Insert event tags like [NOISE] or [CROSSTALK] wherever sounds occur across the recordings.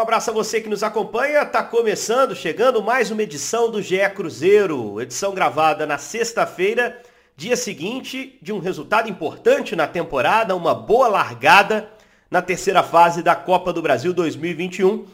abraço a você que nos acompanha. Está começando, chegando mais uma edição do GE Cruzeiro. Edição gravada na sexta-feira, dia seguinte de um resultado importante na temporada, uma boa largada na terceira fase da Copa do Brasil 2021. Uh,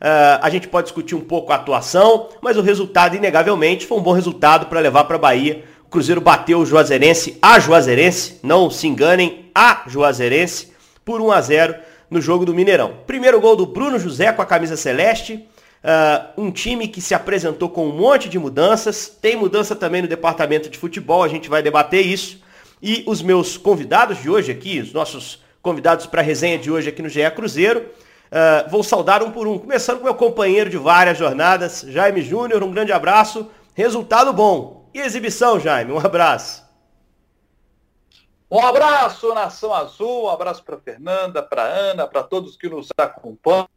ah, a gente pode discutir um pouco a atuação, mas o resultado, inegavelmente, foi um bom resultado para levar para a Bahia. O Cruzeiro bateu o Juazeirense, a Juazeirense, não se enganem, a Juazeirense, por 1 a 0 no jogo do Mineirão. Primeiro gol do Bruno José com a camisa celeste. Uh, um time que se apresentou com um monte de mudanças. Tem mudança também no departamento de futebol, a gente vai debater isso. E os meus convidados de hoje aqui, os nossos convidados para a resenha de hoje aqui no GE Cruzeiro, uh, vou saudar um por um. Começando com meu companheiro de várias jornadas, Jaime Júnior, um grande abraço. Resultado bom. E exibição, Jaime, um abraço. Um abraço, Nação Azul, um abraço para Fernanda, para Ana, para todos que nos acompanham.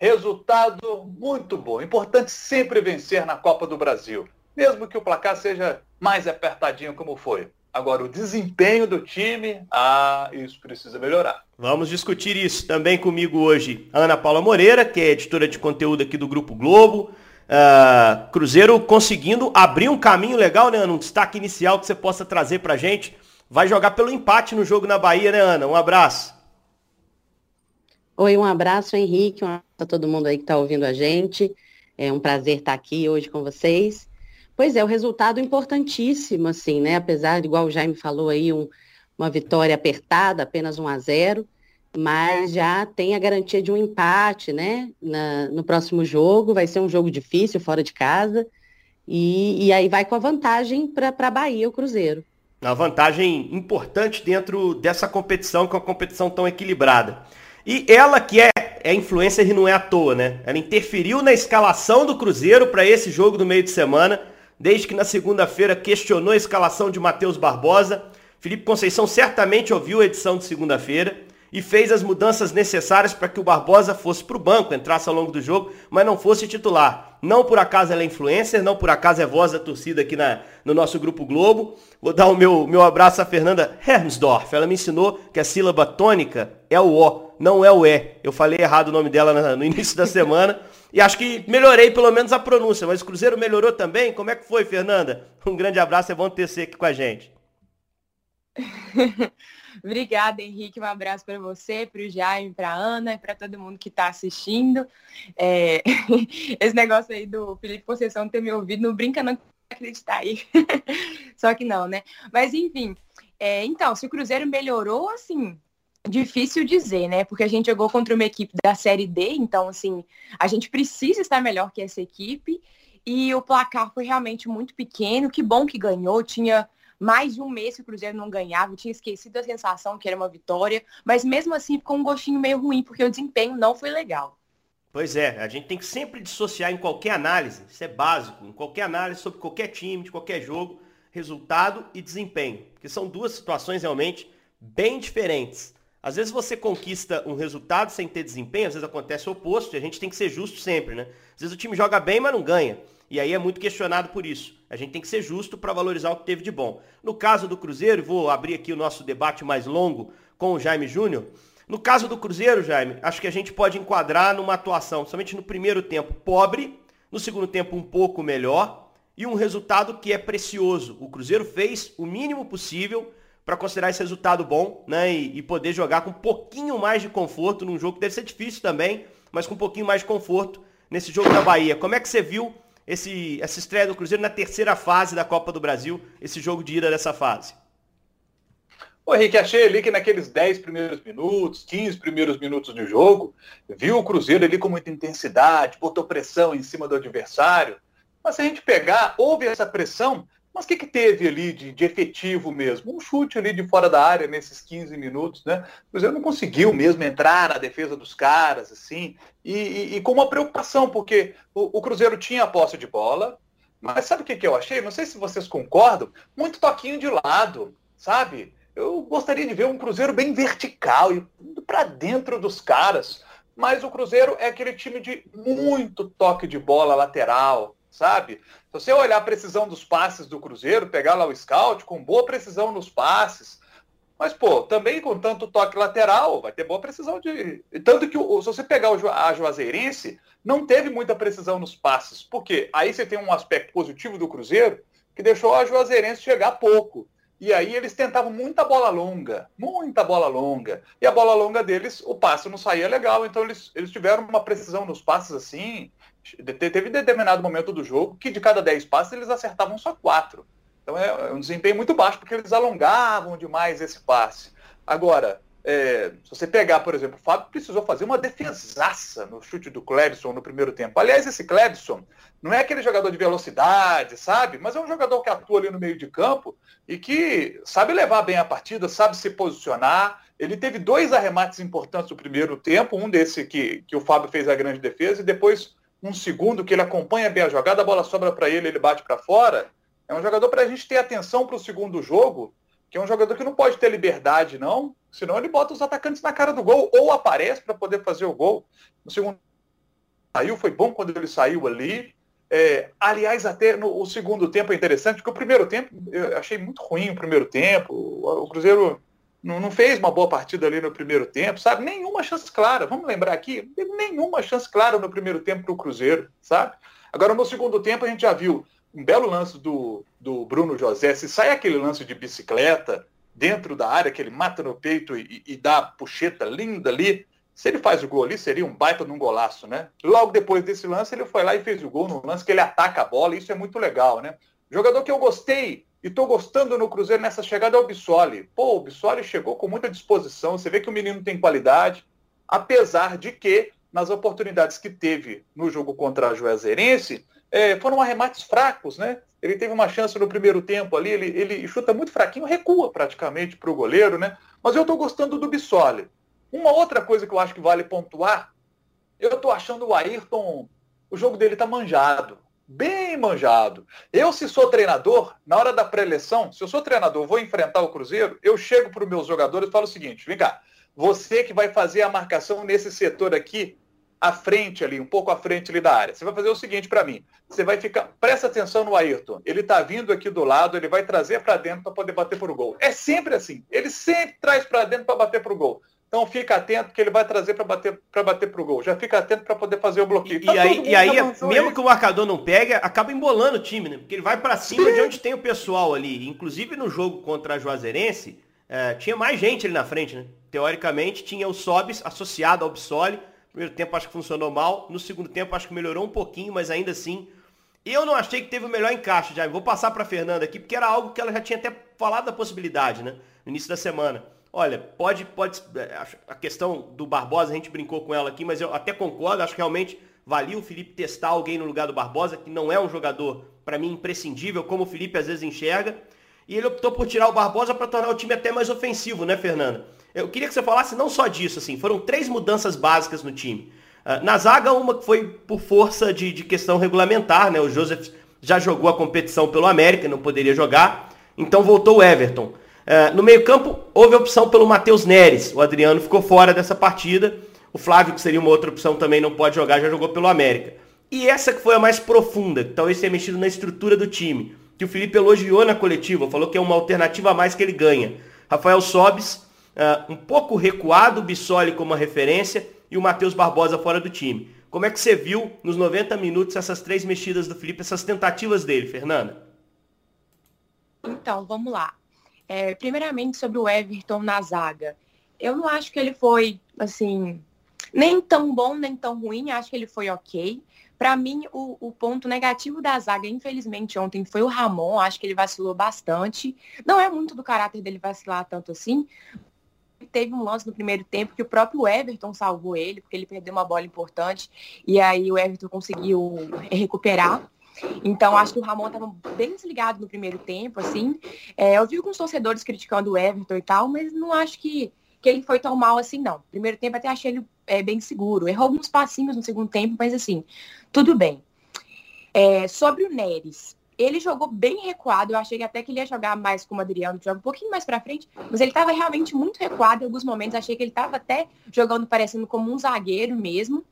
Resultado muito bom. Importante sempre vencer na Copa do Brasil, mesmo que o placar seja mais apertadinho como foi. Agora, o desempenho do time, ah, isso precisa melhorar. Vamos discutir isso também comigo hoje. Ana Paula Moreira, que é editora de conteúdo aqui do Grupo Globo. Uh, Cruzeiro conseguindo abrir um caminho legal, né, Ana? Um destaque inicial que você possa trazer pra gente vai jogar pelo empate no jogo na Bahia, né, Ana? Um abraço. Oi, um abraço, Henrique, um abraço a todo mundo aí que está ouvindo a gente. É um prazer estar aqui hoje com vocês. Pois é, o resultado importantíssimo, assim, né? Apesar, igual o Jaime falou aí, um, uma vitória apertada, apenas 1 a 0 mas já tem a garantia de um empate, né? Na, no próximo jogo, vai ser um jogo difícil, fora de casa, e, e aí vai com a vantagem para a Bahia, o Cruzeiro uma vantagem importante dentro dessa competição, que é uma competição tão equilibrada. E ela que é, é influencer e não é à toa, né? Ela interferiu na escalação do Cruzeiro para esse jogo do meio de semana, desde que na segunda-feira questionou a escalação de Matheus Barbosa. Felipe Conceição certamente ouviu a edição de segunda-feira e fez as mudanças necessárias para que o Barbosa fosse para o banco, entrasse ao longo do jogo, mas não fosse titular. Não por acaso ela é influencer, não por acaso é voz da torcida aqui na, no nosso Grupo Globo. Vou dar o meu, meu abraço à Fernanda Hermsdorf. Ela me ensinou que a sílaba tônica é o O, não é o E. Eu falei errado o nome dela no início da semana. E acho que melhorei pelo menos a pronúncia, mas o Cruzeiro melhorou também. Como é que foi, Fernanda? Um grande abraço, é bom ter você aqui com a gente. [LAUGHS] Obrigada, Henrique. Um abraço para você, para o Jaime, para a Ana e para todo mundo que está assistindo. É... [LAUGHS] Esse negócio aí do Felipe Conceição ter me ouvido, não brinca não acreditar aí. [LAUGHS] Só que não, né? Mas enfim, é... então, se o Cruzeiro melhorou, assim, difícil dizer, né? Porque a gente jogou contra uma equipe da Série D, então, assim, a gente precisa estar melhor que essa equipe. E o placar foi realmente muito pequeno. Que bom que ganhou. Tinha mais de um mês que o Cruzeiro não ganhava, eu tinha esquecido a sensação que era uma vitória, mas mesmo assim ficou um gostinho meio ruim, porque o desempenho não foi legal. Pois é, a gente tem que sempre dissociar em qualquer análise, isso é básico, em qualquer análise sobre qualquer time, de qualquer jogo, resultado e desempenho, porque são duas situações realmente bem diferentes. Às vezes você conquista um resultado sem ter desempenho, às vezes acontece o oposto, e a gente tem que ser justo sempre, né? Às vezes o time joga bem, mas não ganha. E aí é muito questionado por isso. A gente tem que ser justo para valorizar o que teve de bom. No caso do Cruzeiro, vou abrir aqui o nosso debate mais longo com o Jaime Júnior. No caso do Cruzeiro, Jaime, acho que a gente pode enquadrar numa atuação, somente no primeiro tempo, pobre, no segundo tempo, um pouco melhor, e um resultado que é precioso. O Cruzeiro fez o mínimo possível para considerar esse resultado bom, né? E, e, poder jogar com um pouquinho mais de conforto num jogo que deve ser difícil também, mas com um pouquinho mais de conforto nesse jogo da Bahia. Como é que você viu esse, essa estreia do Cruzeiro na terceira fase da Copa do Brasil, esse jogo de ida dessa fase? O Henrique, achei ali que naqueles 10 primeiros minutos, 15 primeiros minutos do jogo, viu o Cruzeiro ali com muita intensidade, botou pressão em cima do adversário. Mas se a gente pegar, houve essa pressão, mas o que, que teve ali de, de, efetivo mesmo? Um chute ali de fora da área nesses 15 minutos, né? O Cruzeiro não conseguiu mesmo entrar na defesa dos caras, assim, e, e, e com uma preocupação, porque o, o, Cruzeiro tinha a posse de bola, mas sabe o que, que eu achei? Não sei se vocês concordam, muito toquinho de lado, sabe? Eu gostaria de ver um Cruzeiro bem vertical, indo para dentro dos caras, mas o Cruzeiro é aquele time de muito toque de bola lateral, sabe? Se você olhar a precisão dos passes do Cruzeiro, pegar lá o scout, com boa precisão nos passes, Mas, pô, também com tanto toque lateral, vai ter boa precisão de. Tanto que, se você pegar a Juazeirense, não teve muita precisão nos passes. Por quê? Aí você tem um aspecto positivo do Cruzeiro que deixou a Juazeirense chegar pouco. E aí eles tentavam muita bola longa, muita bola longa. E a bola longa deles, o passe não saía legal. Então eles, eles tiveram uma precisão nos passes assim. Teve determinado momento do jogo que de cada 10 passes eles acertavam só 4. Então é um desempenho muito baixo, porque eles alongavam demais esse passe. Agora, é, se você pegar, por exemplo, o Fábio precisou fazer uma defesaça no chute do Clebson no primeiro tempo. Aliás, esse Clebson não é aquele jogador de velocidade, sabe? Mas é um jogador que atua ali no meio de campo e que sabe levar bem a partida, sabe se posicionar. Ele teve dois arremates importantes no primeiro tempo, um desse que, que o Fábio fez a grande defesa, e depois um segundo que ele acompanha bem a jogada, a bola sobra para ele, ele bate para fora. É um jogador para a gente ter atenção para o segundo jogo, que é um jogador que não pode ter liberdade, não, senão ele bota os atacantes na cara do gol, ou aparece para poder fazer o gol. No segundo saiu, foi bom quando ele saiu ali. É, aliás, até no o segundo tempo é interessante, porque o primeiro tempo, eu achei muito ruim o primeiro tempo. O, o Cruzeiro não, não, fez uma boa partida ali no primeiro tempo, sabe? Nenhuma chance clara. Vamos lembrar aqui, nenhuma chance clara no primeiro tempo para o Cruzeiro, sabe? Agora, no segundo tempo, a gente já viu um belo lance do, do Bruno José. Se sai aquele lance de bicicleta dentro da área, que ele mata no peito e, e dá a puxeta linda ali, se ele faz o gol ali, seria um baita de um golaço, né? Logo depois desse lance, ele foi lá e fez o gol no lance que ele ataca a bola, isso é muito legal, né? Jogador que eu gostei e estou gostando no Cruzeiro nessa chegada é o Bissoli. Pô, o Bissoli chegou com muita disposição, você vê que o menino tem qualidade, apesar de que, nas oportunidades que teve no jogo contra a Juazeirense, é, foram arremates fracos, né? Ele teve uma chance no primeiro tempo ali, ele, ele chuta muito fraquinho, recua praticamente para o goleiro, né? Mas eu estou gostando do Bissoli. Uma outra coisa que eu acho que vale pontuar, eu estou achando o Ayrton, o jogo dele está manjado, bem manjado. Eu, se sou treinador, na hora da pré-eleção, se eu sou treinador, vou enfrentar o Cruzeiro, eu chego para os meus jogadores e falo o seguinte, vem cá, você que vai fazer a marcação nesse setor aqui, à frente ali, um pouco à frente ali da área. Você vai fazer o seguinte para mim. Você vai ficar, presta atenção no Ayrton. Ele está vindo aqui do lado, ele vai trazer para dentro para poder bater para o gol. É sempre assim. Ele sempre traz para dentro para bater para o gol. Então fica atento que ele vai trazer para bater para bater pro gol. Já fica atento para poder fazer o bloqueio. E, tá aí, e aí mesmo que o marcador não pegue, acaba embolando o time, né? Porque ele vai para cima Sim. de onde tem o pessoal ali. Inclusive no jogo contra a Juazeirense, é, tinha mais gente ali na frente, né? Teoricamente tinha o Sobis associado ao Bissoli Primeiro tempo acho que funcionou mal. No segundo tempo acho que melhorou um pouquinho, mas ainda assim. Eu não achei que teve o melhor encaixe, já. Vou passar para Fernanda aqui, porque era algo que ela já tinha até falado da possibilidade, né? No início da semana. Olha, pode, pode. É, a questão do Barbosa, a gente brincou com ela aqui, mas eu até concordo, acho que realmente valia o Felipe testar alguém no lugar do Barbosa, que não é um jogador, para mim, imprescindível, como o Felipe às vezes enxerga. E ele optou por tirar o Barbosa para tornar o time até mais ofensivo, né, Fernanda? Eu queria que você falasse não só disso, assim, foram três mudanças básicas no time. Uh, na zaga, uma que foi por força de, de questão regulamentar, né? O Joseph já jogou a competição pelo América, não poderia jogar, então voltou o Everton. Uh, no meio-campo, houve opção pelo Matheus Neres. O Adriano ficou fora dessa partida. O Flávio, que seria uma outra opção, também não pode jogar, já jogou pelo América. E essa que foi a mais profunda, que talvez tenha mexido na estrutura do time, que o Felipe elogiou na coletiva, falou que é uma alternativa a mais que ele ganha. Rafael Sobis uh, um pouco recuado, o Bissoli como referência e o Matheus Barbosa fora do time. Como é que você viu nos 90 minutos essas três mexidas do Felipe, essas tentativas dele, Fernanda? Então, vamos lá. É, primeiramente sobre o Everton na zaga. Eu não acho que ele foi, assim, nem tão bom, nem tão ruim. Acho que ele foi ok. Para mim, o, o, ponto negativo da zaga, infelizmente, ontem foi o Ramon. Acho que ele vacilou bastante. Não é muito do caráter dele vacilar tanto assim, teve um lance no primeiro tempo que o próprio Everton salvou ele, porque ele perdeu uma bola importante, e aí o Everton conseguiu recuperar. Então, acho que o Ramon estava bem desligado no primeiro tempo, assim. É, eu vi alguns torcedores criticando o Everton e tal, mas não acho que, que ele foi tão mal assim, não. Primeiro tempo até achei ele é, bem seguro. Errou alguns passinhos no segundo tempo, mas assim, tudo bem. É, sobre o Neres, ele jogou bem recuado. Eu achei até que ele ia jogar mais como o Adriano, que joga um pouquinho mais para frente, mas ele estava realmente muito recuado em alguns momentos. Achei que ele estava até jogando parecendo como um zagueiro mesmo.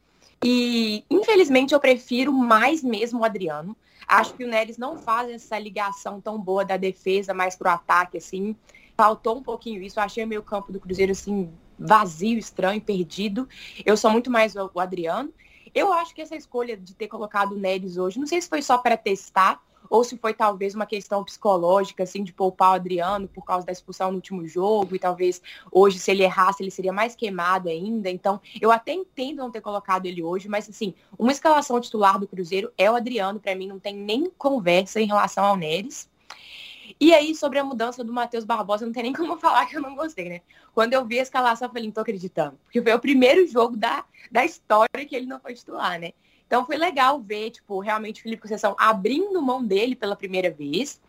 E infelizmente eu prefiro mais mesmo o Adriano. Acho que o Neres não faz essa ligação tão boa da defesa mais pro ataque assim. faltou um pouquinho isso. Eu achei o meio campo do Cruzeiro, assim, vazio, estranho, perdido. Eu sou muito mais o Adriano. Eu acho que essa escolha de ter colocado o Neres hoje, não sei se foi só para testar ou se foi talvez uma questão psicológica, assim, de poupar o Adriano por causa da expulsão no último jogo, e talvez hoje, se ele errasse, ele seria mais queimado ainda. Então, eu até entendo não ter colocado ele hoje, mas assim, uma escalação titular do Cruzeiro é o Adriano, para mim não tem nem conversa em relação ao Neres. E aí, sobre a mudança do Matheus Barbosa, não tem nem como [LAUGHS] falar que eu não gostei, né? Quando eu vi a escalação, eu falei, não tô acreditando. Porque foi o primeiro jogo da, da história que ele não foi titular, né? Então foi legal ver, tipo, realmente o Felipe Conceição abrindo mão dele pela primeira vez.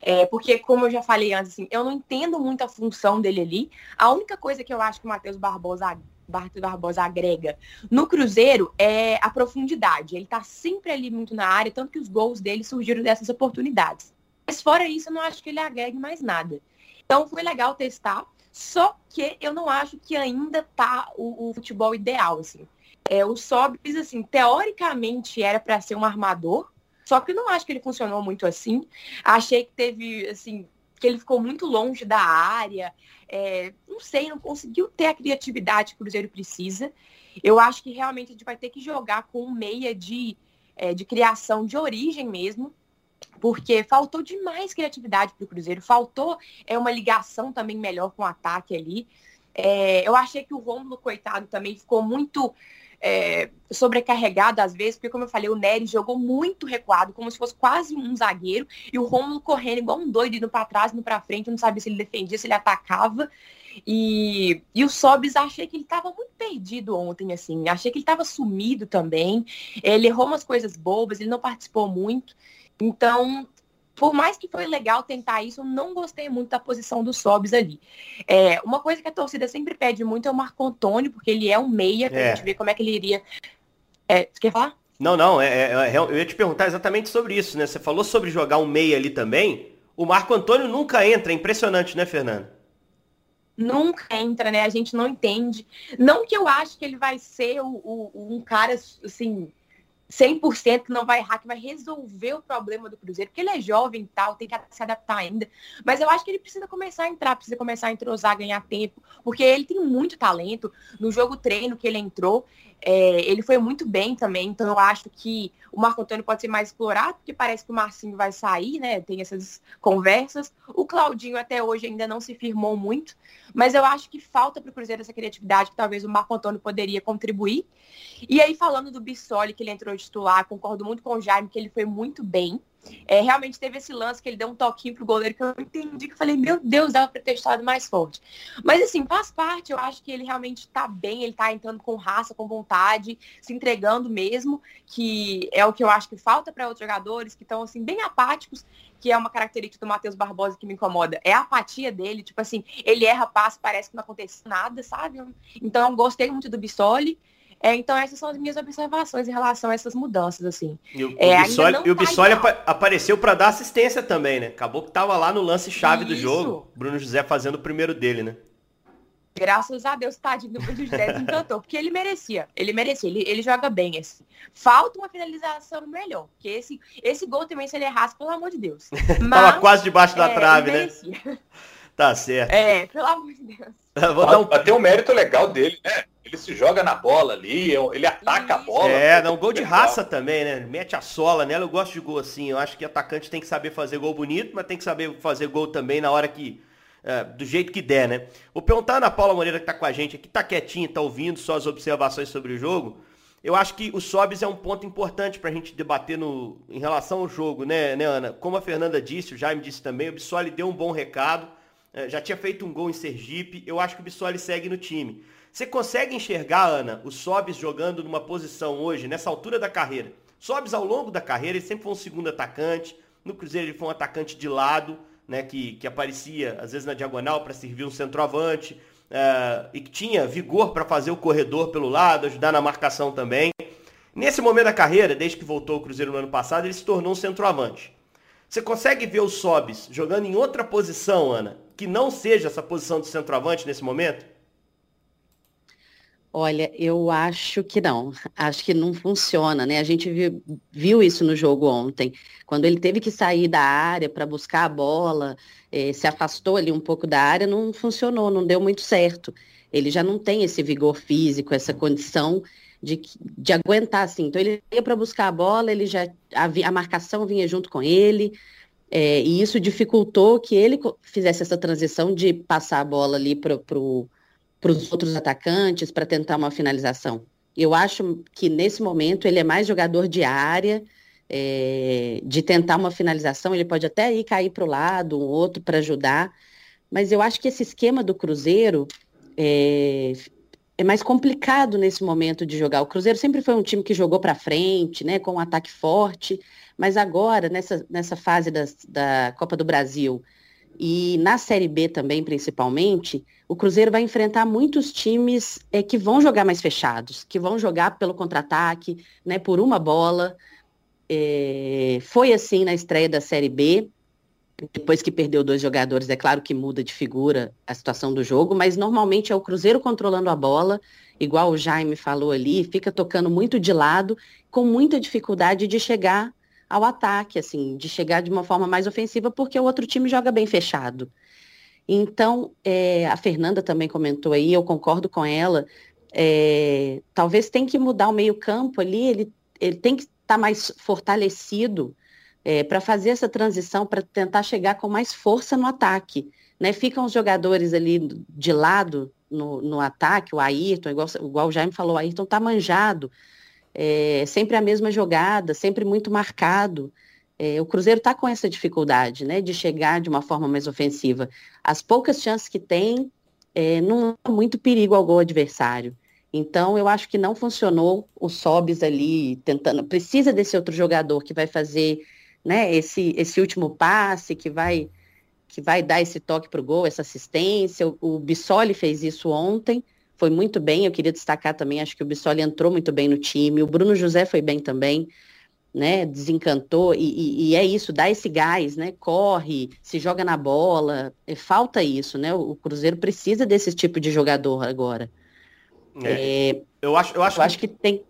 É, porque, como eu já falei antes, assim, eu não entendo muito a função dele ali. A única coisa que eu acho que o Matheus Barbosa, Barbosa agrega no Cruzeiro é a profundidade. Ele tá sempre ali muito na área, tanto que os gols dele surgiram dessas oportunidades. Mas fora isso, eu não acho que ele agregue mais nada. Então foi legal testar, só que eu não acho que ainda tá o, o futebol ideal, assim. É, o Sobis, assim, teoricamente era para ser um armador, só que não acho que ele funcionou muito assim. Achei que teve, assim, que ele ficou muito longe da área. É, não sei, não conseguiu ter a criatividade que o Cruzeiro precisa. Eu acho que realmente a gente vai ter que jogar com um meia de, é, de criação de origem mesmo, porque faltou demais criatividade para o Cruzeiro, faltou é, uma ligação também melhor com o ataque ali. É, eu achei que o Rômulo, coitado, também ficou muito é, sobrecarregado às vezes, porque como eu falei, o Nery jogou muito recuado, como se fosse quase um zagueiro, e o Rômulo correndo igual um doido, indo para trás, indo para frente, não sabia se ele defendia, se ele atacava. E, e o Sobis, achei que ele estava muito perdido ontem, assim. Achei que ele estava sumido também. Ele errou umas coisas bobas, ele não participou muito. Então, por mais que foi legal tentar isso, eu não gostei muito da posição do Sobs ali. É, uma coisa que a torcida sempre pede muito é o Marco Antônio, porque ele é um meia, pra é. gente ver como é que ele iria. É, você quer falar? Não, não, é, é, é, eu ia te perguntar exatamente sobre isso, né? Você falou sobre jogar um meia ali também. O Marco Antônio nunca entra, é impressionante, né, Fernando? Nunca entra, né? A gente não entende. Não que eu acho que ele vai ser o, o um cara, assim, 100% que não vai errar, que vai resolver o problema do Cruzeiro, porque ele é jovem e tal, tem que se adaptar ainda. Mas eu acho que ele precisa começar a entrar, precisa começar a entrosar, ganhar tempo, porque ele tem muito talento. No jogo treino que ele entrou, é, ele foi muito bem também, então eu acho que o Marco Antônio pode ser mais explorado, porque parece que o Marcinho vai sair, né? Tem essas conversas. O Claudinho até hoje ainda não se firmou muito, mas eu acho que falta para o Cruzeiro essa criatividade que talvez o Marco Antônio poderia contribuir. E aí, falando do Bissoli, que ele entrou titular, concordo muito com o Jaime, que ele foi muito bem. É, realmente teve esse lance que ele deu um toquinho pro goleiro que eu entendi, que eu falei, meu Deus, dava pra ter estado mais forte. Mas assim, faz parte, eu acho que ele realmente tá bem, ele tá entrando com raça, com vontade, se entregando mesmo, que é o que eu acho que falta para outros jogadores que estão assim, bem apáticos, que é uma característica do Matheus Barbosa que me incomoda. É a apatia dele, tipo assim, ele erra passo, parece que não aconteceu nada, sabe? Então, gostei muito do Bissoli. É, então, essas são as minhas observações em relação a essas mudanças, assim. E o, é, o Bissoli, o Bissoli tá apareceu para dar assistência também, né? Acabou que tava lá no lance-chave do jogo. Bruno José fazendo o primeiro dele, né? Graças a Deus, tadinho do Bruno José desencantou, porque ele merecia. Ele merecia, ele, ele joga bem, assim. Falta uma finalização melhor, porque esse, esse gol também, se ele errasse, pelo amor de Deus. [LAUGHS] Mas, Tava quase debaixo da é, trave, né? Tá certo. É, pelo amor de Deus. [LAUGHS] Vou dar um... Tem um mérito legal dele, né? Ele se joga na bola ali, ele ataca a bola. É, não, gol de raça também, né? Mete a sola nela, eu gosto de gol assim. Eu acho que atacante tem que saber fazer gol bonito, mas tem que saber fazer gol também na hora que. É, do jeito que der, né? Vou perguntar na Paula Moreira que tá com a gente aqui, tá quietinha, tá ouvindo só as observações sobre o jogo. Eu acho que o Sobis é um ponto importante para a gente debater no, em relação ao jogo, né, né, Ana? Como a Fernanda disse, o Jaime disse também, o Bissoli deu um bom recado. É, já tinha feito um gol em Sergipe. Eu acho que o Bissoli segue no time. Você consegue enxergar, Ana, o Sobis jogando numa posição hoje, nessa altura da carreira? Sobis ao longo da carreira, ele sempre foi um segundo atacante. No Cruzeiro ele foi um atacante de lado, né, que, que aparecia às vezes na diagonal para servir um centroavante. Uh, e que tinha vigor para fazer o corredor pelo lado, ajudar na marcação também. Nesse momento da carreira, desde que voltou ao Cruzeiro no ano passado, ele se tornou um centroavante. Você consegue ver o Sobis jogando em outra posição, Ana, que não seja essa posição de centroavante nesse momento? Olha, eu acho que não. Acho que não funciona, né? A gente viu, viu isso no jogo ontem, quando ele teve que sair da área para buscar a bola, eh, se afastou ali um pouco da área, não funcionou, não deu muito certo. Ele já não tem esse vigor físico, essa condição de, de aguentar assim. Então ele ia para buscar a bola, ele já a, a marcação vinha junto com ele. É, e isso dificultou que ele fizesse essa transição de passar a bola ali para o para os outros atacantes para tentar uma finalização. Eu acho que nesse momento ele é mais jogador de área, é, de tentar uma finalização, ele pode até ir cair para o lado, um outro para ajudar, mas eu acho que esse esquema do Cruzeiro é, é, mais complicado nesse momento de jogar. O Cruzeiro sempre foi um time que jogou para frente, né, com um ataque forte, mas agora, nessa, nessa fase da Copa do Brasil, e na Série B também, principalmente, o Cruzeiro vai enfrentar muitos times é, que vão jogar mais fechados, que vão jogar pelo contra-ataque, né, por uma bola. É, foi assim na estreia da Série B. Depois que perdeu dois jogadores, é claro que muda de figura a situação do jogo, mas normalmente é o Cruzeiro controlando a bola, igual o Jaime falou ali, fica tocando muito de lado, com muita dificuldade de chegar ao ataque, assim, de chegar de uma forma mais ofensiva, porque o outro time joga bem fechado. Então, é, a Fernanda também comentou aí, eu concordo com ela, é, talvez tem que mudar o meio-campo ali, ele, ele tem que estar tá mais fortalecido é, para fazer essa transição, para tentar chegar com mais força no ataque. Né? Ficam os jogadores ali de lado no, no ataque, o Ayrton, igual, igual o Jaime falou, o Ayrton está manjado, é, sempre a mesma jogada, sempre muito marcado. É, o Cruzeiro está com essa dificuldade, né, de chegar de uma forma mais ofensiva. As poucas chances que tem, é, não há muito perigo ao gol adversário. Então, eu acho que não funcionou o Sobis ali tentando. Precisa desse outro jogador que vai fazer né, esse, esse último passe, que vai, que vai dar esse toque para o gol, essa assistência. O, o Bissoli fez isso ontem foi muito bem. Eu queria destacar também, acho que o Bissoli entrou muito bem no time, o Bruno José foi bem também, né? Desencantou, e, e, e é isso, dá esse gás, né? Corre, se joga na bola, é, falta isso, né? O, Cruzeiro precisa desse tipo de jogador agora. É, é, eu acho, eu acho, eu acho que, que tem.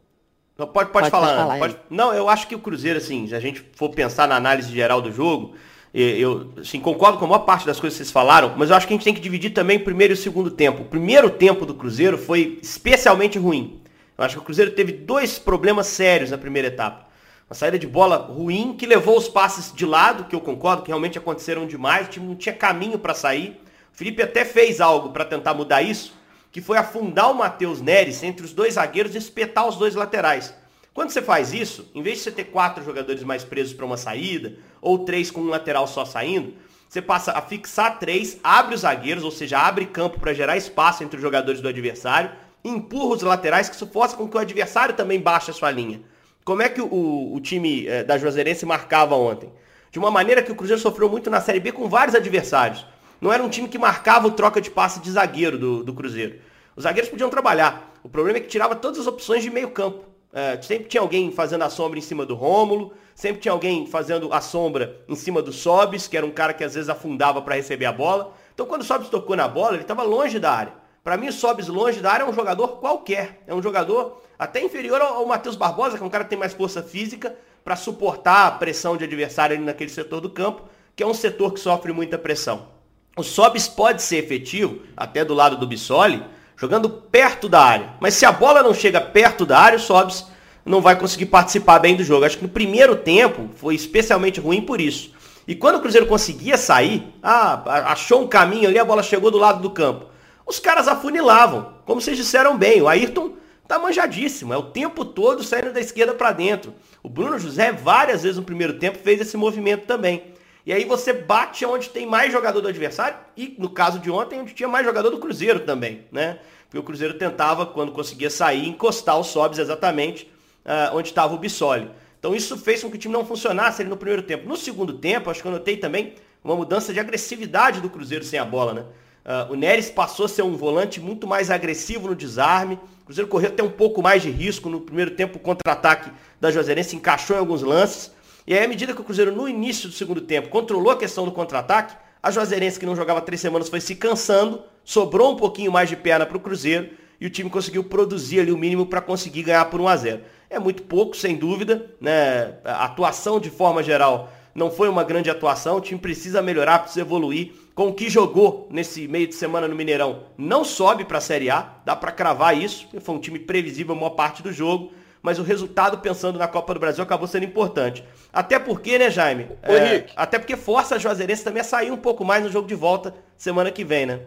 Não, pode, pode, pode falar. falar pode... Não, eu acho que o Cruzeiro, assim, se a gente for pensar na análise geral do jogo, eu assim, concordo com a maior parte das coisas que vocês falaram, mas eu acho que a gente tem que dividir também o primeiro e o segundo tempo. O primeiro tempo do Cruzeiro foi especialmente ruim. Eu acho que o Cruzeiro teve dois problemas sérios na primeira etapa. Uma saída de bola ruim, que levou os passes de lado, que eu concordo que realmente aconteceram demais, o time não tinha caminho para sair. O Felipe até fez algo para tentar mudar isso, que foi afundar o Matheus Neres entre os dois zagueiros e espetar os dois laterais. Quando você faz isso, em vez de você ter quatro jogadores mais presos para uma saída, ou três com um lateral só saindo, você passa a fixar três, abre os zagueiros, ou seja, abre campo para gerar espaço entre os jogadores do adversário, empurra os laterais, que isso força com que o adversário também baixe a sua linha. Como é que o, o time eh, da Juazeirense marcava ontem? De uma maneira que o Cruzeiro sofreu muito na Série B com vários adversários. Não era um time que marcava o troca de passe de zagueiro do, do Cruzeiro. Os zagueiros podiam trabalhar. O problema é que tirava todas as opções de meio campo. É, sempre tinha alguém fazendo a sombra em cima do Rômulo, sempre tinha alguém fazendo a sombra em cima do Sobis, que era um cara que às vezes afundava para receber a bola. Então quando o Sobis tocou na bola, ele estava longe da área. Para mim, o Sobis longe da área é um jogador qualquer. É um jogador até inferior ao, ao Matheus Barbosa, que é um cara que tem mais força física para suportar a pressão de adversário ali naquele setor do campo, que é um setor que sofre muita pressão. O Sobis pode ser efetivo, até do lado do Bissoli, jogando perto da área. Mas se a bola não chega perto da área, o Sobs não vai conseguir participar bem do jogo. Acho que no primeiro tempo foi especialmente ruim por isso. E quando o Cruzeiro conseguia sair, ah, achou um caminho ali, a bola chegou do lado do campo. Os caras afunilavam, como vocês disseram bem. O Ayrton tá manjadíssimo, é o tempo todo saindo da esquerda para dentro. O Bruno José várias vezes no primeiro tempo fez esse movimento também. E aí você bate onde tem mais jogador do adversário e, no caso de ontem, onde tinha mais jogador do Cruzeiro também, né? Porque o Cruzeiro tentava, quando conseguia sair, encostar os Sobs exatamente uh, onde estava o Bissoli. Então isso fez com que o time não funcionasse ali no primeiro tempo. No segundo tempo, acho que eu notei também uma mudança de agressividade do Cruzeiro sem a bola, né? Uh, o Neres passou a ser um volante muito mais agressivo no desarme. O Cruzeiro correu até um pouco mais de risco no primeiro tempo. O contra-ataque da Juazeirense encaixou em alguns lances. E aí, à medida que o Cruzeiro, no início do segundo tempo, controlou a questão do contra-ataque, a Juazeirense, que não jogava três semanas, foi se cansando, sobrou um pouquinho mais de perna para o Cruzeiro, e o time conseguiu produzir ali o mínimo para conseguir ganhar por 1 a 0. É muito pouco, sem dúvida, né? A atuação de forma geral não foi uma grande atuação, o time precisa melhorar, precisa evoluir. Com o que jogou nesse meio de semana no Mineirão, não sobe para a Série A, dá para cravar isso, foi um time previsível a maior parte do jogo, mas o resultado, pensando na Copa do Brasil, acabou sendo importante. Até porque, né, Jaime? É, até porque força a Juazeirense também a sair um pouco mais no jogo de volta semana que vem, né?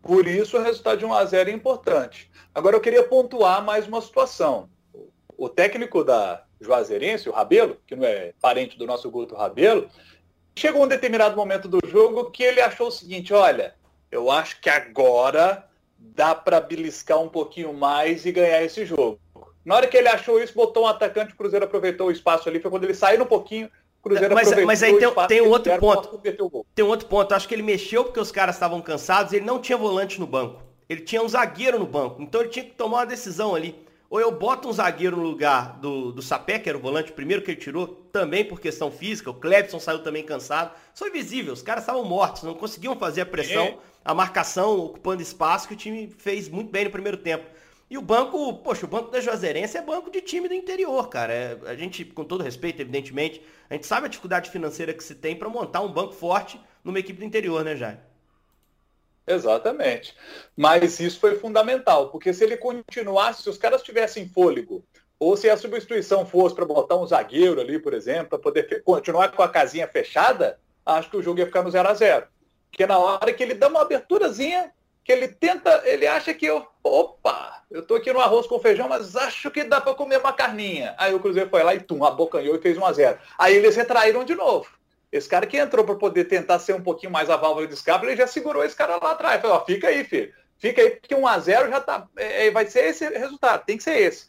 Por isso o resultado de 1 a 0 é importante. Agora eu queria pontuar mais uma situação. O técnico da Juazeirense, o Rabelo, que não é parente do nosso Guto Rabelo, chegou um determinado momento do jogo que ele achou o seguinte, olha, eu acho que agora dá para beliscar um pouquinho mais e ganhar esse jogo. Na hora que ele achou isso, botou um atacante, o Cruzeiro aproveitou o espaço ali, foi quando ele saiu um pouquinho, o Cruzeiro mas, aproveitou mas aí tem, tem um outro ponto. Tem um outro ponto, acho que ele mexeu porque os caras estavam cansados, ele não tinha volante no banco. Ele tinha um zagueiro no banco, então ele tinha que tomar uma decisão ali. Ou eu boto um zagueiro no lugar do, do Sapé, que era o volante primeiro que ele tirou, também por questão física. O Clebson saiu também cansado. Foi visível, os caras estavam mortos, não conseguiam fazer a pressão, é. a marcação, ocupando espaço, que o time fez muito bem no primeiro tempo. E o banco, poxa, o banco da Juazeirense é banco de time do interior, cara. É, a gente, com todo respeito, evidentemente, a gente sabe a dificuldade financeira que se tem para montar um banco forte numa equipe do interior, né, Jair? Exatamente. Mas isso foi fundamental, porque se ele continuasse, se os caras tivessem fôlego, ou se a substituição fosse para botar um zagueiro ali, por exemplo, para poder continuar com a casinha fechada, acho que o jogo ia ficar no 0 a 0 Porque na hora que ele dá uma aberturazinha, que ele tenta, ele acha que eu, opa, eu tô aqui no arroz com feijão, mas acho que dá para comer uma carninha. Aí o Cruzeiro foi lá e tum, abocanhou e fez 1 a 0 Aí eles retraíram de novo. Esse cara que entrou para poder tentar ser um pouquinho mais a válvula de escape, ele já segurou esse cara lá atrás. Falou, ó, fica aí, filho. Fica aí, porque 1 a 0 já tá. É, é, vai ser esse resultado, tem que ser esse.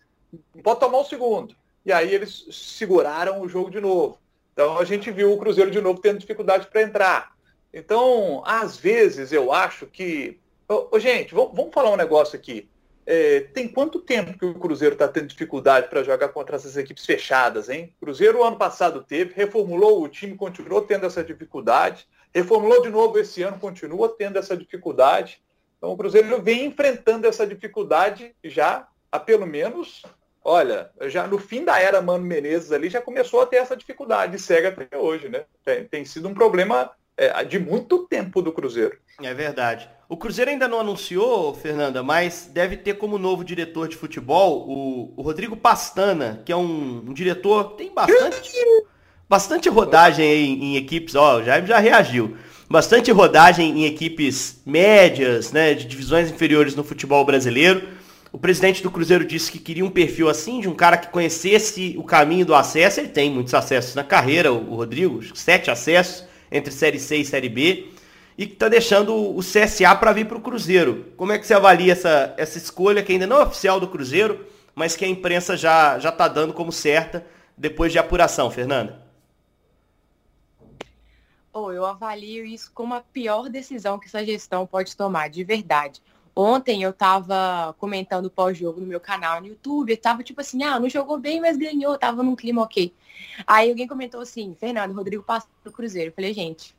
Pode tomar o segundo. E aí eles seguraram o jogo de novo. Então a gente viu o Cruzeiro de novo tendo dificuldade para entrar. Então, às vezes, eu acho que. Ô, gente, vamos, falar um negócio aqui. É, tem quanto tempo que o Cruzeiro está tendo dificuldade para jogar contra essas equipes fechadas, hein? Cruzeiro ano passado teve, reformulou o time, continuou tendo essa dificuldade, reformulou de novo esse ano, continua tendo essa dificuldade. Então o Cruzeiro vem enfrentando essa dificuldade já há pelo menos, olha, já no fim da era Mano Menezes ali já começou a ter essa dificuldade segue até hoje, né? Tem, tem sido um problema é, de muito tempo do Cruzeiro. É verdade. O Cruzeiro ainda não anunciou, Fernanda, mas deve ter como novo diretor de futebol o, o Rodrigo Pastana, que é um, um diretor tem bastante, bastante rodagem em, em, equipes. Ó, já já reagiu. Bastante rodagem em equipes médias, né, de divisões inferiores no futebol brasileiro. O presidente do Cruzeiro disse que queria um perfil assim, de um cara que conhecesse o caminho do acesso. Ele tem muitos acessos na carreira, o Rodrigo, sete acessos entre Série C e Série B, e que está deixando o CSA para vir para o Cruzeiro. Como é que você avalia essa, essa escolha, que ainda não é oficial do Cruzeiro, mas que a imprensa já está dando como certa depois de apuração, Fernanda? Oh, eu avalio isso como a pior decisão que essa gestão pode tomar, de verdade. Ontem eu estava comentando pós-jogo no meu canal no YouTube, eu tava tipo assim, ah, não jogou bem, mas ganhou, tava num clima ok. Aí alguém comentou assim, Fernando, Rodrigo passou pro Cruzeiro. Eu falei, gente,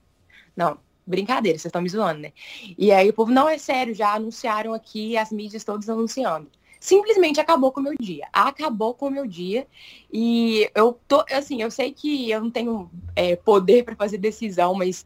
não, brincadeira, vocês estão me zoando, né? E aí o povo, não, é sério, já anunciaram aqui, as mídias todas anunciando. Simplesmente acabou com o meu dia. Acabou com o meu dia. E eu tô, assim, eu sei que eu não tenho é, poder para fazer decisão, mas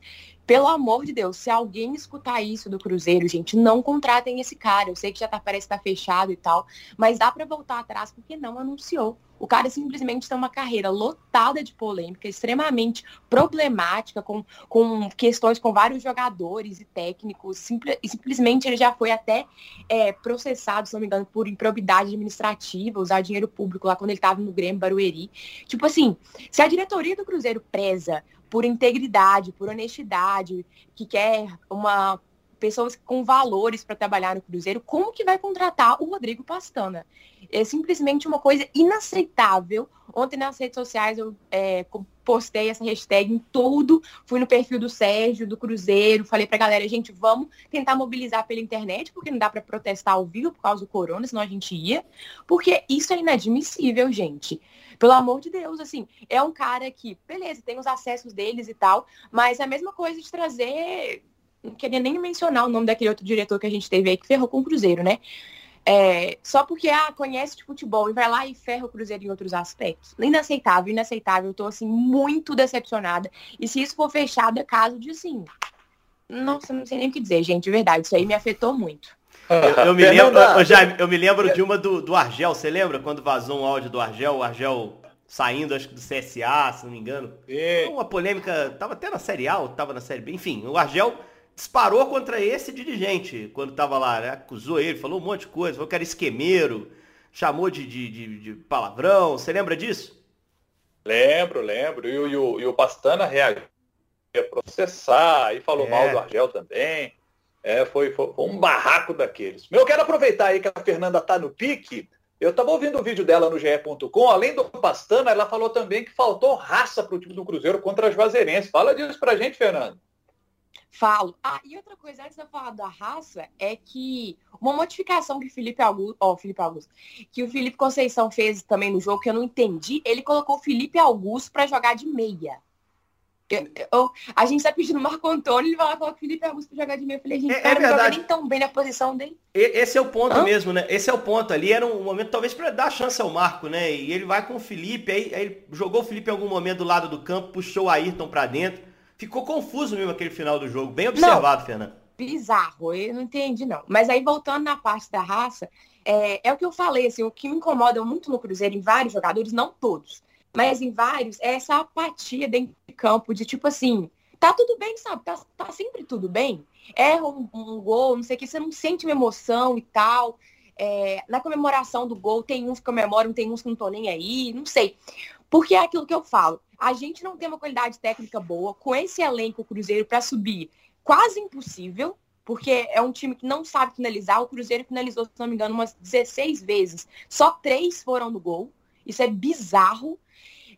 pelo amor de Deus, se alguém escutar isso do Cruzeiro, gente, não contratem esse cara. Eu sei que já tá, parece que tá fechado e tal, mas dá para voltar atrás porque não anunciou. O cara simplesmente tem uma carreira lotada de polêmica, extremamente problemática, com, com questões com vários jogadores e técnicos. Simple, e simplesmente ele já foi até é, processado, se não me engano, por improbidade administrativa, usar dinheiro público lá quando ele estava no Grêmio Barueri. Tipo assim, se a diretoria do Cruzeiro preza por integridade, por honestidade, que quer uma pessoas com valores para trabalhar no Cruzeiro, como que vai contratar o Rodrigo Pastana? É simplesmente uma coisa inaceitável. Ontem nas redes sociais eu é, postei essa hashtag em tudo, fui no perfil do Sérgio, do Cruzeiro, falei para a galera, gente, vamos tentar mobilizar pela internet, porque não dá para protestar ao vivo por causa do corona, senão a gente ia, porque isso é inadmissível, gente. Pelo amor de Deus, assim, é um cara que, beleza, tem os acessos deles e tal, mas é a mesma coisa de trazer não queria nem mencionar o nome daquele outro diretor que a gente teve aí que ferrou com o Cruzeiro, né? É, só porque ah, conhece de futebol e vai lá e ferra o Cruzeiro em outros aspectos. Inaceitável, inaceitável. Eu tô assim muito decepcionada. E se isso for fechado, é caso de assim. Nossa, não sei nem o que dizer, gente. De verdade, isso aí me afetou muito. Eu, eu me lembro, eu, já, eu me lembro de uma do, do Argel, você lembra quando vazou um áudio do Argel, o Argel saindo, acho que do CSA, se não me engano. É. Uma polêmica, tava até na Série A, ou tava na Série B, enfim, o Argel disparou contra esse dirigente quando estava lá, né? acusou ele, falou um monte de coisa, falou que era esquemeiro, chamou de, de, de, de palavrão. Você lembra disso? Lembro, lembro. E, e, o, e o Pastana reagiu a processar e falou é. mal do Argel também. É, foi, foi, foi, um barraco daqueles. Eu quero aproveitar aí que a Fernanda tá no pique. Eu estava ouvindo o vídeo dela no GE.com, além do Pastana, ela falou também que faltou raça para o time do Cruzeiro contra as Vazeirenses. Fala disso pra gente, Fernanda. Falo. Ah, e outra coisa, antes de eu falar da raça, é que uma modificação que o Felipe Augusto, ó, oh, Felipe Augusto, que o Felipe Conceição fez também no jogo, que eu não entendi, ele colocou o Felipe Augusto para jogar de meia. Eu, eu, a gente tá pedindo o Marco Antônio, ele vai lá colocar o Felipe Augusto pra jogar de meia. Eu falei, gente, é, cara, é verdade. nem tão bem na posição dele. Esse é o ponto Hã? mesmo, né? Esse é o ponto. Ali era um momento, talvez, para dar chance ao Marco, né? E ele vai com o Felipe, aí, aí ele jogou o Felipe em algum momento do lado do campo, puxou o Ayrton para dentro. Ficou confuso mesmo aquele final do jogo. Bem observado, não, Fernando. Bizarro, eu não entendi, não. Mas aí, voltando na parte da raça, é, é o que eu falei, assim, o que me incomoda muito no Cruzeiro, em vários jogadores, não todos, mas em vários, é essa apatia dentro de campo, de tipo assim, tá tudo bem, sabe? Tá, tá sempre tudo bem. Erra um, um gol, não sei o que, você não sente uma emoção e tal. É, na comemoração do gol, tem uns que comemoram, tem uns que não estão nem aí, não sei. Porque é aquilo que eu falo. A gente não tem uma qualidade técnica boa. Com esse elenco, Cruzeiro, para subir, quase impossível. Porque é um time que não sabe finalizar. O Cruzeiro finalizou, se não me engano, umas 16 vezes. Só três foram no gol. Isso é bizarro.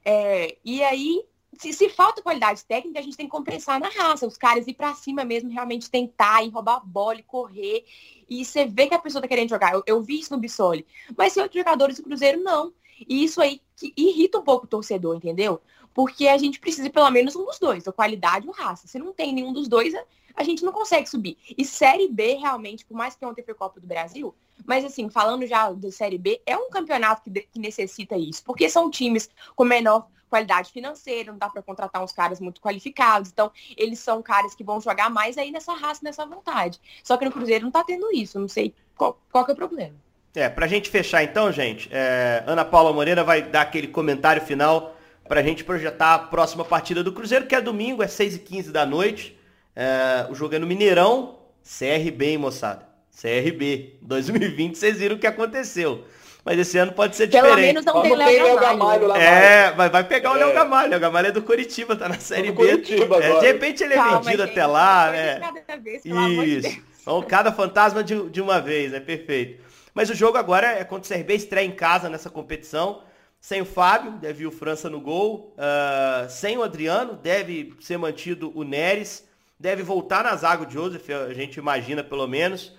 É, e aí, se, se, falta qualidade técnica, a gente tem que compensar na raça. Os caras ir para cima mesmo, realmente tentar, e roubar a bola e correr. E você vê que a pessoa tá querendo jogar. Eu, eu vi isso no Bissoli. Mas tem outros jogadores do Cruzeiro, não. E isso aí que irrita um pouco o torcedor, entendeu? Porque a gente precisa pelo menos um dos dois, a qualidade ou raça. Se não tem nenhum dos dois, a gente não consegue subir. E Série B, realmente, por mais que ontem foi Copa do Brasil, mas assim, falando já da Série B, é um campeonato que, que necessita isso, porque são times com menor qualidade financeira, não dá para contratar uns caras muito qualificados. Então, eles são caras que vão jogar mais aí nessa raça, nessa vontade. Só que no Cruzeiro não tá tendo isso, não sei qual, qual é o problema. É, pra gente fechar então, gente, é, Ana Paula Moreira vai dar aquele comentário final pra gente projetar a próxima partida do Cruzeiro, que é domingo, é 6h15 da noite. É, o jogo é no Mineirão, CRB, hein, moçada? CRB. 2020, vocês viram o que aconteceu. Mas esse ano pode ser Pelo diferente. Menos não tem Léo Gamalho lá. É, vai, vai pegar é. o Léo Gamalho. O Léo Gamalho é do Curitiba, tá na Série B. É, de repente ele é Calma, vendido gente, até lá, né? Vez, Isso. Então, cada fantasma de, de uma vez, é né? perfeito. Mas o jogo agora é contra o CRB, estreia em casa nessa competição. Sem o Fábio, deve ir o França no gol. Uh, sem o Adriano, deve ser mantido o Neres. Deve voltar na zaga o Joseph, a gente imagina pelo menos.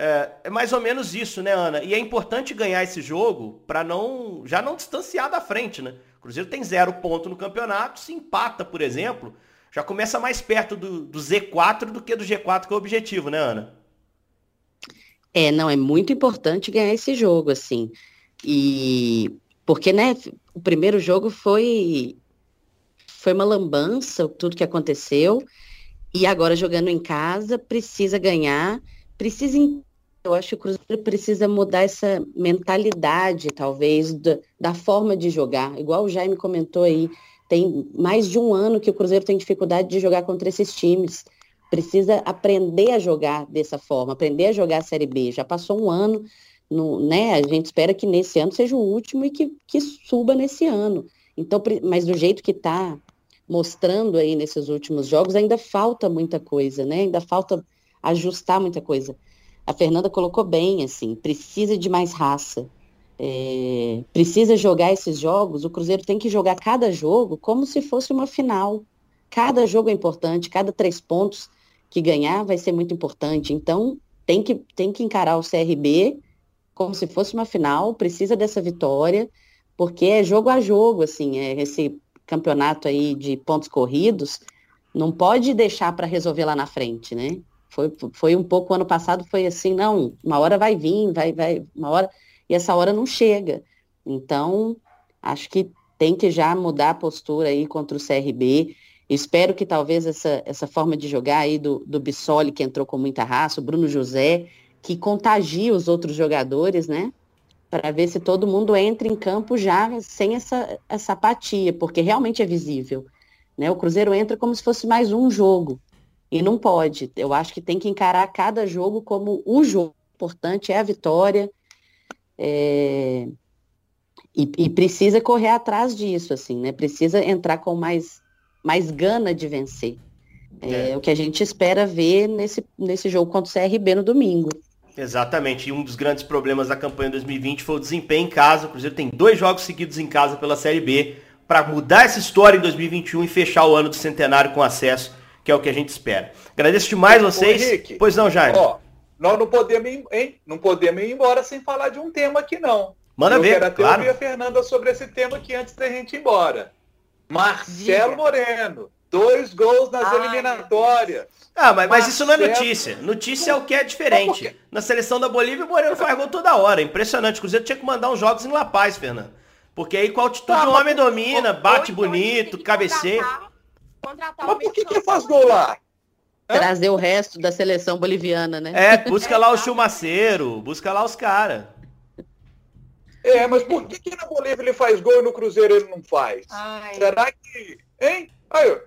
É, é mais ou menos isso, né, Ana? E é importante ganhar esse jogo para não já não distanciar da frente, né? O Cruzeiro tem zero ponto no campeonato, se empata, por exemplo, já começa mais perto do, do Z4 do que do G4, que é o objetivo, né, Ana? É, não, é muito importante ganhar esse jogo, assim. E porque, né, o primeiro jogo foi foi uma lambança, tudo que aconteceu. E agora jogando em casa, precisa ganhar, precisa eu acho que o Cruzeiro precisa mudar essa mentalidade, talvez, da, da forma de jogar. Igual o Jaime comentou aí, tem mais de um ano que o Cruzeiro tem dificuldade de jogar contra esses times precisa aprender a jogar dessa forma, aprender a jogar a Série B. Já passou um ano, no, né? A gente espera que nesse ano seja o último e que, que suba nesse ano. Então, mas do jeito que está mostrando aí nesses últimos jogos, ainda falta muita coisa, né? Ainda falta ajustar muita coisa. A Fernanda colocou bem, assim, precisa de mais raça. É, precisa jogar esses jogos, o Cruzeiro tem que jogar cada jogo como se fosse uma final. Cada jogo é importante, cada três pontos que ganhar vai ser muito importante. Então, tem que, tem que encarar o CRB como se fosse uma final, precisa dessa vitória, porque é jogo a jogo, assim, é esse campeonato aí de pontos corridos, Não pode deixar para resolver lá na frente, né? Foi, foi um pouco, ano passado foi assim, não, uma hora vai vir, vai, vai, uma hora, e essa hora não chega. Então, acho que tem que já mudar a postura aí contra o CRB. Espero que talvez essa, essa forma de jogar aí do, do Bissoli, que entrou com muita raça, o Bruno José, que contagie os outros jogadores, né? Para ver se todo mundo entra em campo já sem essa, essa apatia, porque realmente é visível. Né? O Cruzeiro entra como se fosse mais um jogo. E não pode. Eu acho que tem que encarar cada jogo como o jogo. O importante é a vitória. É... E, e, precisa correr atrás disso, assim, né? Precisa entrar com mais, mais gana de vencer. É, é, o que a gente espera ver nesse, nesse jogo contra o CRB no domingo. Exatamente. E um dos grandes problemas da campanha 2020 foi o desempenho em casa. O Cruzeiro tem dois jogos seguidos em casa pela Série B para mudar essa história em 2021 e fechar o ano do centenário com acesso que é o que a gente espera. Agradeço demais vocês. Henrique, pois não, Jaime. Ó, nós não podemos, ir, hein? Não podemos ir embora sem falar de um tema aqui, não. Manda Eu ver, quero até claro. ouvir a Fernanda sobre esse tema aqui antes da gente ir embora. Marcelo Diga. Moreno, dois gols nas Ai, eliminatórias. Ah, mas, mas isso não é notícia. Notícia é o que é diferente. Na seleção da Bolívia, o Moreno faz gol toda hora. Impressionante. O Cruzeiro tinha que mandar uns jogos em La Paz, Fernando. Porque aí com a altitude o homem domina, bate bonito, cabeceia. Contratar Mas por que, que faz gol lá? Trazer o resto da seleção boliviana, né? É, busca lá o Chumaceiro, busca lá os caras. É, mas por que, que na Bolívia ele faz gol e no Cruzeiro ele não faz? Ai. Será que. Hein? Aí,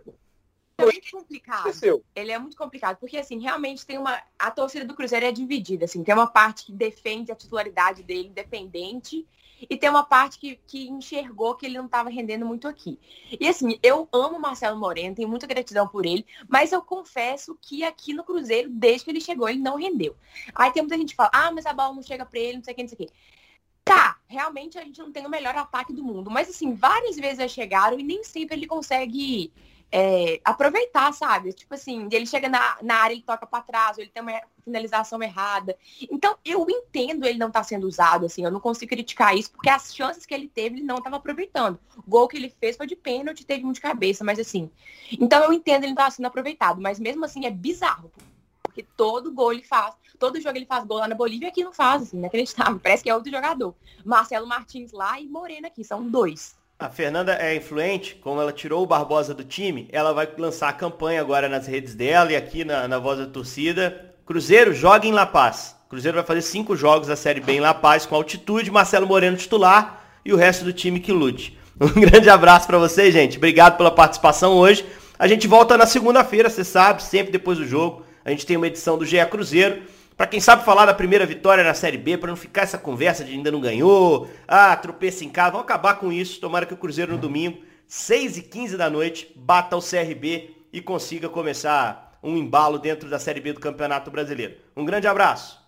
é muito complicado. Ele é muito complicado, porque assim, realmente tem uma. A torcida do Cruzeiro é dividida, assim, tem uma parte que defende a titularidade dele, independente, e tem uma parte que, que enxergou que ele não estava rendendo muito aqui. E assim, eu amo o Marcelo Moreno, tenho muita gratidão por ele, mas eu confesso que aqui no Cruzeiro, desde que ele chegou, ele não rendeu. Aí tem muita gente que fala, ah, mas a bola não chega para ele, não sei o que, não sei o que. Tá, realmente a gente não tem o melhor ataque do mundo, mas assim, várias vezes já chegaram e nem sempre ele consegue é, aproveitar, sabe? Tipo assim, ele chega na, na área, ele toca para trás, ele tem uma finalização errada. Então, eu entendo ele não estar tá sendo usado, assim, eu não consigo criticar isso, porque as chances que ele teve, ele não estava aproveitando. O gol que ele fez foi de pênalti, teve um de cabeça, mas assim. Então, eu entendo ele não estava sendo aproveitado, mas mesmo assim é bizarro, porque todo gol ele faz, todo jogo ele faz gol lá na Bolívia aqui não faz, assim, inacreditável. [LAUGHS] Parece que é outro jogador. Marcelo Martins lá e Morena aqui, são dois. A Fernanda é influente, como ela tirou o Barbosa do time, ela vai lançar a campanha agora nas redes dela e aqui na, na voz da torcida. Cruzeiro joga em La Paz. Cruzeiro vai fazer cinco jogos da Série B em La Paz com altitude, Marcelo Moreno titular e o resto do time que lute. [LAUGHS] Um grande abraço para vocês, gente. Obrigado pela participação hoje. A gente volta na segunda-feira, você sabe, sempre depois do jogo. A gente tem uma edição do GE Cruzeiro. Para quem sabe falar da primeira vitória na Série B, para não ficar essa conversa de ainda não ganhou, ah, tropeça em casa, vamos acabar com isso. Tomara que o Cruzeiro no domingo, 6 e 15 da noite, bata o CRB e consiga começar um embalo dentro da Série B do Campeonato Brasileiro. Um grande abraço.